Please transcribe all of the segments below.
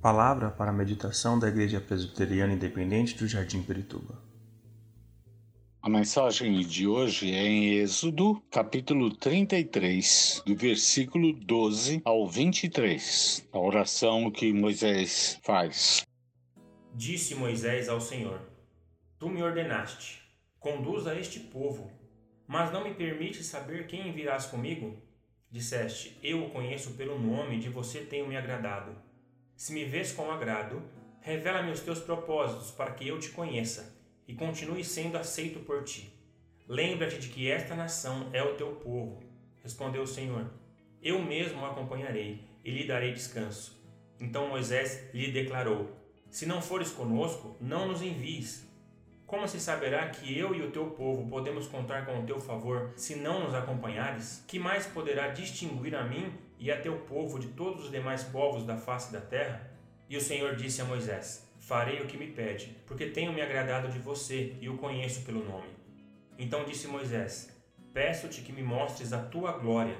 Palavra para a meditação da Igreja Presbiteriana Independente do Jardim Perituba. A mensagem de hoje é em Êxodo, capítulo 33, do versículo 12 ao 23. A oração que Moisés faz. Disse Moisés ao Senhor: Tu me ordenaste, conduza este povo, mas não me permite saber quem virás comigo? Disseste: Eu o conheço pelo nome, de você tenho me agradado. Se me vês com agrado, revela-me os teus propósitos para que eu te conheça e continue sendo aceito por ti. Lembra-te de que esta nação é o teu povo. Respondeu o Senhor: Eu mesmo o acompanharei e lhe darei descanso. Então Moisés lhe declarou: Se não fores conosco, não nos envies. Como se saberá que eu e o teu povo podemos contar com o teu favor se não nos acompanhares? Que mais poderá distinguir a mim e a teu povo de todos os demais povos da face da terra? E o Senhor disse a Moisés: Farei o que me pede, porque tenho me agradado de você e o conheço pelo nome. Então disse Moisés: Peço-te que me mostres a tua glória.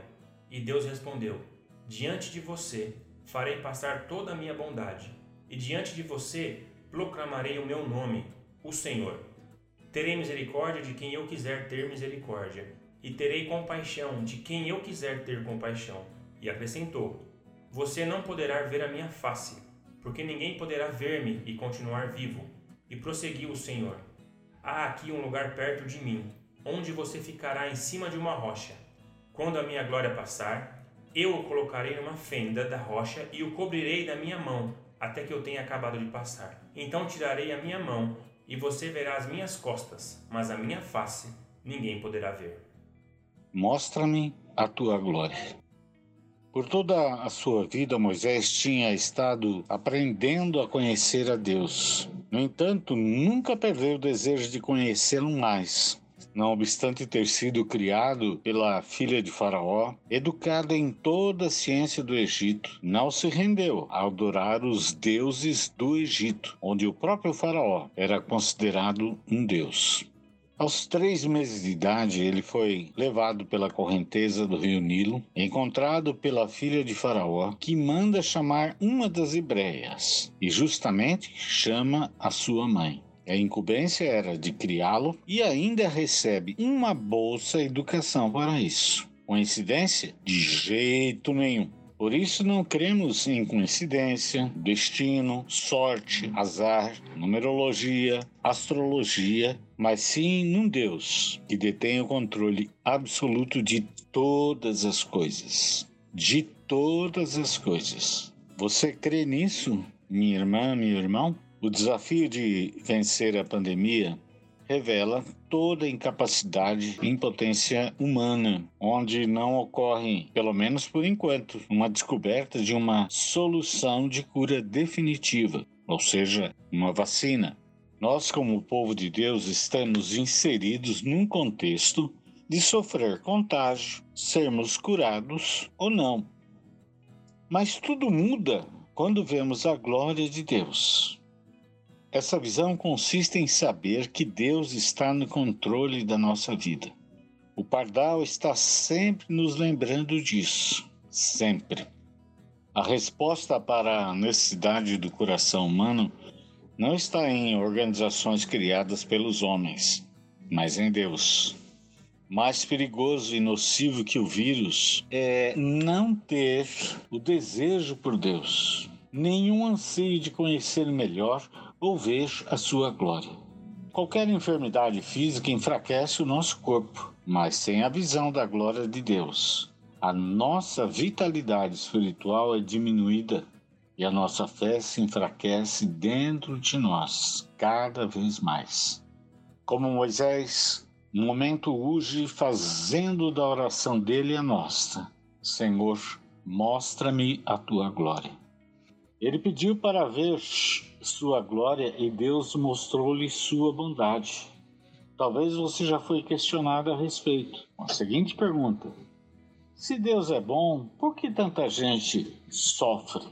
E Deus respondeu: Diante de você farei passar toda a minha bondade, e diante de você proclamarei o meu nome o Senhor. Terei misericórdia de quem eu quiser ter misericórdia, e terei compaixão de quem eu quiser ter compaixão. E acrescentou: Você não poderá ver a minha face, porque ninguém poderá ver-me e continuar vivo. E prosseguiu o Senhor: Há aqui um lugar perto de mim, onde você ficará em cima de uma rocha. Quando a minha glória passar, eu o colocarei numa fenda da rocha e o cobrirei da minha mão, até que eu tenha acabado de passar. Então tirarei a minha mão e você verá as minhas costas, mas a minha face ninguém poderá ver. Mostra-me a tua glória. Por toda a sua vida, Moisés tinha estado aprendendo a conhecer a Deus. No entanto, nunca perdeu o desejo de conhecê-lo mais. Não obstante ter sido criado pela filha de Faraó, educada em toda a ciência do Egito, não se rendeu a adorar os deuses do Egito, onde o próprio Faraó era considerado um deus. Aos três meses de idade, ele foi levado pela correnteza do rio Nilo, encontrado pela filha de Faraó, que manda chamar uma das hebreias, e justamente chama a sua mãe. A incumbência era de criá-lo e ainda recebe uma bolsa educação para isso. Coincidência? De jeito nenhum. Por isso não cremos em coincidência, destino, sorte, azar, numerologia, astrologia, mas sim num Deus que detém o controle absoluto de todas as coisas. De todas as coisas. Você crê nisso, minha irmã, meu irmão? O desafio de vencer a pandemia revela toda a incapacidade e impotência humana, onde não ocorre, pelo menos por enquanto, uma descoberta de uma solução de cura definitiva, ou seja, uma vacina. Nós, como povo de Deus, estamos inseridos num contexto de sofrer contágio, sermos curados ou não. Mas tudo muda quando vemos a glória de Deus. Essa visão consiste em saber que Deus está no controle da nossa vida. O Pardal está sempre nos lembrando disso, sempre. A resposta para a necessidade do coração humano não está em organizações criadas pelos homens, mas em Deus. Mais perigoso e nocivo que o vírus é não ter o desejo por Deus, nenhum anseio de conhecer melhor ou ver a sua glória. Qualquer enfermidade física enfraquece o nosso corpo, mas sem a visão da glória de Deus, a nossa vitalidade espiritual é diminuída e a nossa fé se enfraquece dentro de nós cada vez mais. Como Moisés, no momento urge fazendo da oração dele a nossa: Senhor, mostra-me a tua glória. Ele pediu para ver sua glória e Deus mostrou-lhe sua bondade. Talvez você já foi questionado a respeito. A seguinte pergunta: Se Deus é bom, por que tanta gente sofre?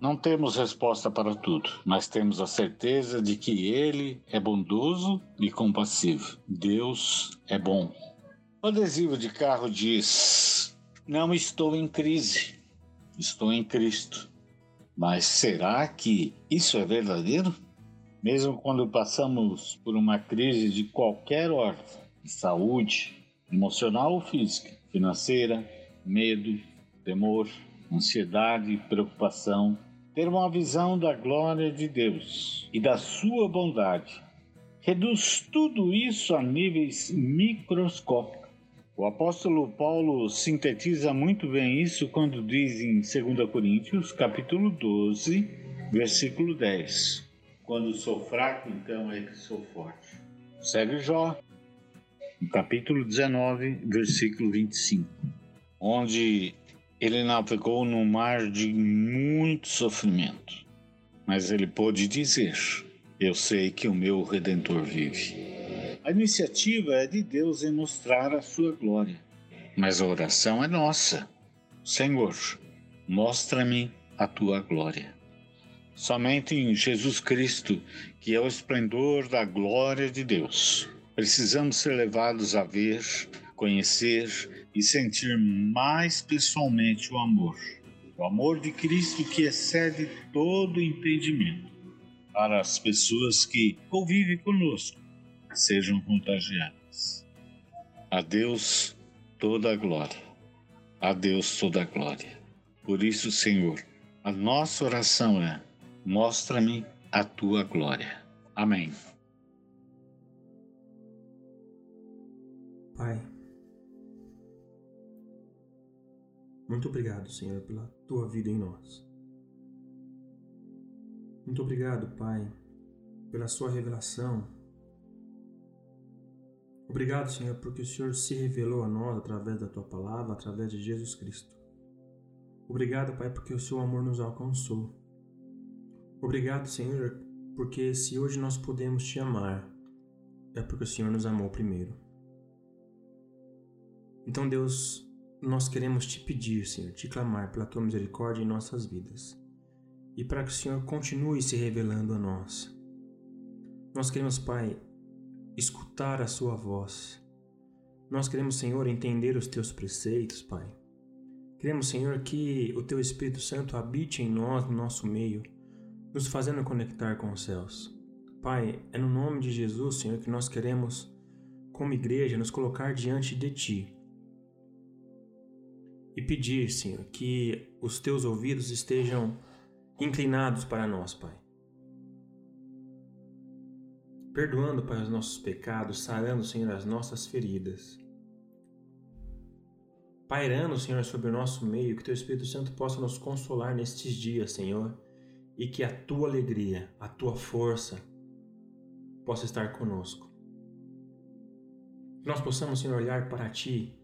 Não temos resposta para tudo, mas temos a certeza de que Ele é bondoso e compassivo. Deus é bom. O adesivo de carro diz: Não estou em crise, estou em Cristo. Mas será que isso é verdadeiro? Mesmo quando passamos por uma crise de qualquer ordem, de saúde, emocional ou física, financeira, medo, temor, ansiedade preocupação, ter uma visão da glória de Deus e da sua bondade reduz tudo isso a níveis microscópicos. O apóstolo Paulo sintetiza muito bem isso quando diz em 2 Coríntios, capítulo 12, versículo 10: Quando sou fraco, então é que sou forte. Segue Jó, capítulo 19, versículo 25, onde ele navegou no mar de muito sofrimento, mas ele pôde dizer: eu sei que o meu redentor vive. A iniciativa é de Deus em mostrar a sua glória, mas a oração é nossa. Senhor, mostra-me a tua glória. Somente em Jesus Cristo, que é o esplendor da glória de Deus, precisamos ser levados a ver, conhecer e sentir mais pessoalmente o amor. O amor de Cristo que excede todo entendimento para as pessoas que convivem conosco sejam contagiadas. A Deus toda a glória. A Deus toda a glória. Por isso, Senhor, a nossa oração é: mostra-me a tua glória. Amém. Pai, muito obrigado, Senhor, pela tua vida em nós. Muito obrigado, Pai, pela Sua revelação. Obrigado, Senhor, porque o Senhor se revelou a nós através da Tua palavra, através de Jesus Cristo. Obrigado, Pai, porque o Seu amor nos alcançou. Obrigado, Senhor, porque se hoje nós podemos te amar, é porque o Senhor nos amou primeiro. Então, Deus, nós queremos te pedir, Senhor, te clamar pela tua misericórdia em nossas vidas e para que o Senhor continue se revelando a nós. Nós queremos, Pai, escutar a Sua voz. Nós queremos, Senhor, entender os Teus preceitos, Pai. Queremos, Senhor, que o Teu Espírito Santo habite em nós, no nosso meio, nos fazendo conectar com os céus. Pai, é no nome de Jesus, Senhor, que nós queremos, como igreja, nos colocar diante de Ti e pedir, Senhor, que os Teus ouvidos estejam inclinados para nós, Pai. Perdoando, Pai, os nossos pecados, sarando, Senhor, as nossas feridas. Pairando, Senhor, sobre o nosso meio, que Teu Espírito Santo possa nos consolar nestes dias, Senhor, e que a Tua alegria, a Tua força possa estar conosco. Que nós possamos, Senhor, olhar para Ti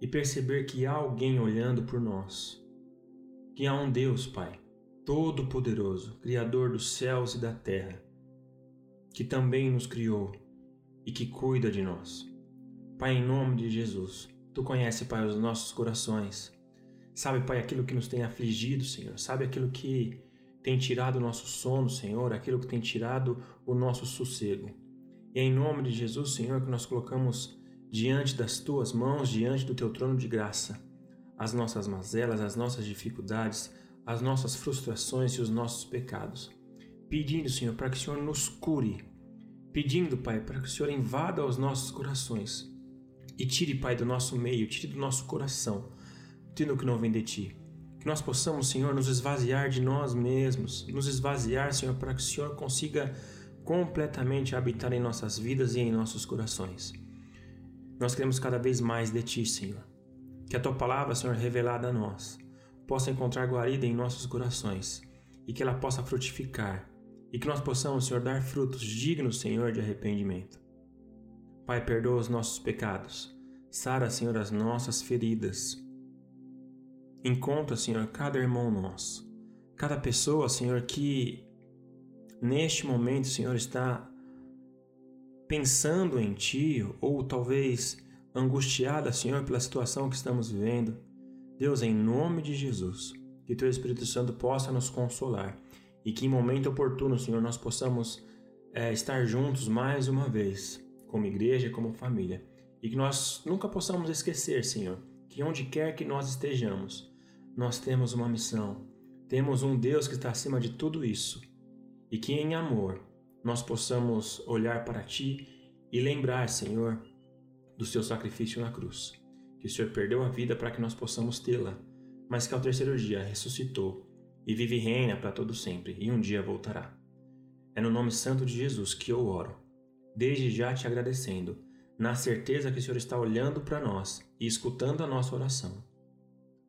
e perceber que há alguém olhando por nós que há um Deus, Pai, Todo-Poderoso, Criador dos céus e da terra, que também nos criou e que cuida de nós. Pai, em nome de Jesus, Tu conhece, Pai, os nossos corações. Sabe, Pai, aquilo que nos tem afligido, Senhor. Sabe aquilo que tem tirado o nosso sono, Senhor, aquilo que tem tirado o nosso sossego. E é em nome de Jesus, Senhor, que nós colocamos diante das tuas mãos, diante do teu trono de graça as nossas mazelas, as nossas dificuldades, as nossas frustrações e os nossos pecados. Pedindo, Senhor, para que o Senhor nos cure. Pedindo, Pai, para que o Senhor invada os nossos corações e tire, Pai, do nosso meio, tire do nosso coração tudo o que não vem de Ti. Que nós possamos, Senhor, nos esvaziar de nós mesmos, nos esvaziar, Senhor, para que o Senhor consiga completamente habitar em nossas vidas e em nossos corações. Nós queremos cada vez mais de Ti, Senhor. Que a tua palavra, Senhor, revelada a nós, possa encontrar guarida em nossos corações e que ela possa frutificar e que nós possamos, Senhor, dar frutos dignos, Senhor, de arrependimento. Pai, perdoa os nossos pecados, sara, Senhor, as nossas feridas. Encontra, Senhor, cada irmão nosso, cada pessoa, Senhor, que neste momento, Senhor, está pensando em Ti ou talvez angustiada, Senhor, pela situação que estamos vivendo. Deus, em nome de Jesus, que Teu Espírito Santo possa nos consolar e que em momento oportuno, Senhor, nós possamos é, estar juntos mais uma vez, como igreja, como família, e que nós nunca possamos esquecer, Senhor, que onde quer que nós estejamos, nós temos uma missão, temos um Deus que está acima de tudo isso. E que em amor nós possamos olhar para Ti e lembrar, Senhor, do Seu sacrifício na cruz. Que o Senhor perdeu a vida para que nós possamos tê-la, mas que ao terceiro dia ressuscitou e vive e reina para todo sempre e um dia voltará. É no nome santo de Jesus que eu oro, desde já te agradecendo, na certeza que o Senhor está olhando para nós e escutando a nossa oração.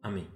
Amém.